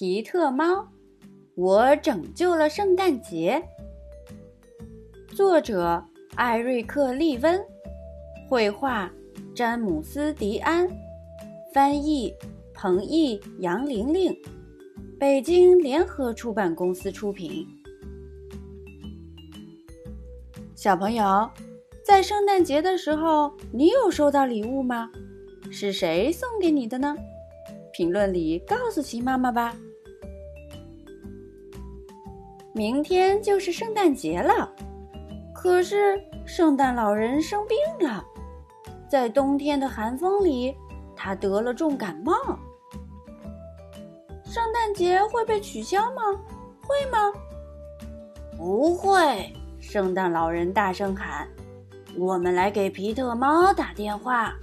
皮特猫，我拯救了圣诞节。作者：艾瑞克·利温，绘画：詹姆斯·迪安，翻译：彭毅、杨玲玲，北京联合出版公司出品。小朋友，在圣诞节的时候，你有收到礼物吗？是谁送给你的呢？评论里告诉奇妈妈吧。明天就是圣诞节了，可是圣诞老人生病了，在冬天的寒风里，他得了重感冒。圣诞节会被取消吗？会吗？不会！圣诞老人大声喊：“我们来给皮特猫打电话。”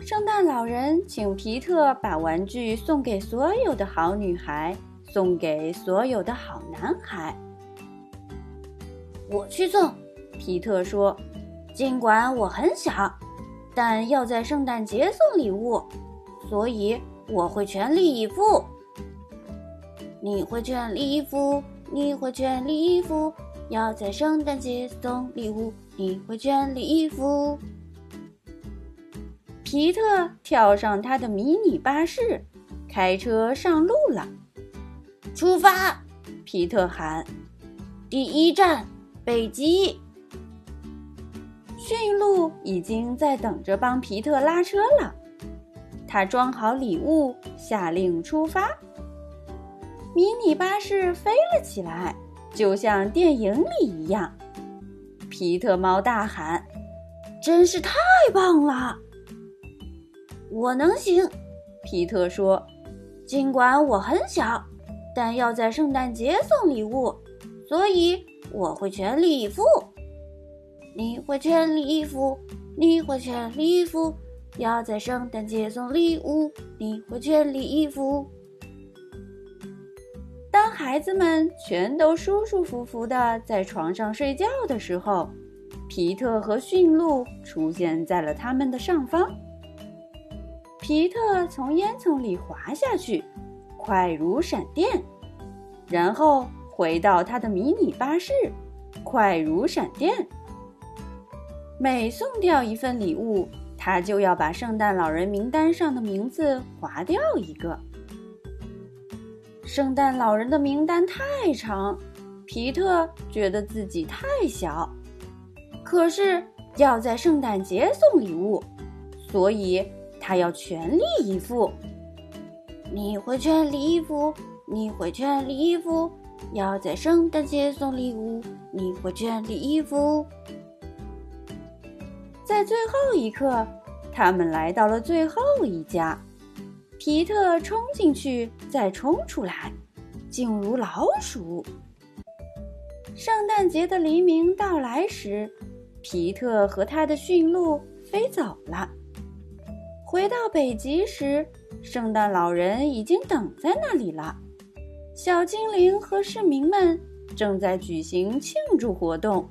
圣诞老人请皮特把玩具送给所有的好女孩，送给所有的好男孩。我去送，皮特说。尽管我很小，但要在圣诞节送礼物，所以我会全力以赴。你会全力以赴，你会全力以赴，要在圣诞节送礼物，你会全力以赴。皮特跳上他的迷你巴士，开车上路了。出发！皮特喊。第一站，北极。驯鹿已经在等着帮皮特拉车了。他装好礼物，下令出发。迷你巴士飞了起来，就像电影里一样。皮特猫大喊：“真是太棒了！”我能行，皮特说。尽管我很小，但要在圣诞节送礼物，所以我会全力以赴。你会全力以赴，你会全力以赴，要在圣诞节送礼物，你会全力以赴。当孩子们全都舒舒服服的在床上睡觉的时候，皮特和驯鹿出现在了他们的上方。皮特从烟囱里滑下去，快如闪电，然后回到他的迷你巴士，快如闪电。每送掉一份礼物，他就要把圣诞老人名单上的名字划掉一个。圣诞老人的名单太长，皮特觉得自己太小，可是要在圣诞节送礼物，所以。他要全力以赴，你会全力以赴，你会全力以赴，要在圣诞节送礼物，你会全力以赴。在最后一刻，他们来到了最后一家。皮特冲进去，再冲出来，竟如老鼠。圣诞节的黎明到来时，皮特和他的驯鹿飞走了。回到北极时，圣诞老人已经等在那里了。小精灵和市民们正在举行庆祝活动，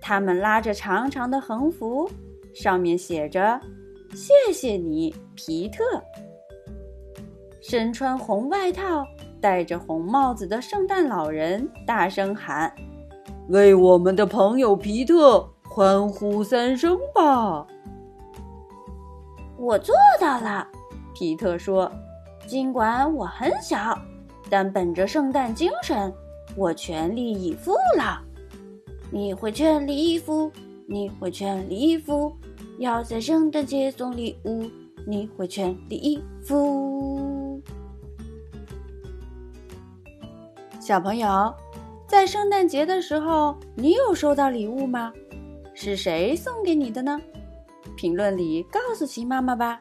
他们拉着长长的横幅，上面写着：“谢谢你，皮特。”身穿红外套、戴着红帽子的圣诞老人大声喊：“为我们的朋友皮特欢呼三声吧！”我做到了，皮特说。尽管我很小，但本着圣诞精神，我全力以赴了。你会全力以赴，你会全力以赴，要在圣诞节送礼物，你会全力以赴。小朋友，在圣诞节的时候，你有收到礼物吗？是谁送给你的呢？评论里告诉齐妈妈吧。